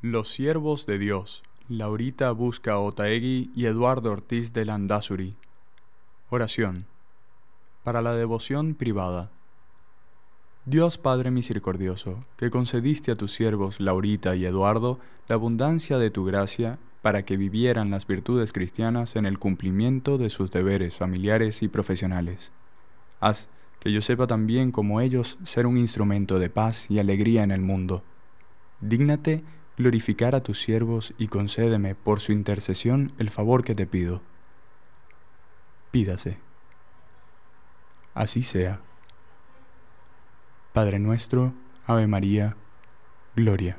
Los siervos de Dios, Laurita Busca Otaegui y Eduardo Ortiz de Landazuri. Oración. Para la devoción privada. Dios Padre Misericordioso, que concediste a tus siervos Laurita y Eduardo la abundancia de tu gracia para que vivieran las virtudes cristianas en el cumplimiento de sus deberes familiares y profesionales. Haz que yo sepa también como ellos ser un instrumento de paz y alegría en el mundo. Dígnate glorificar a tus siervos y concédeme por su intercesión el favor que te pido. Pídase. Así sea. Padre nuestro, Ave María, Gloria.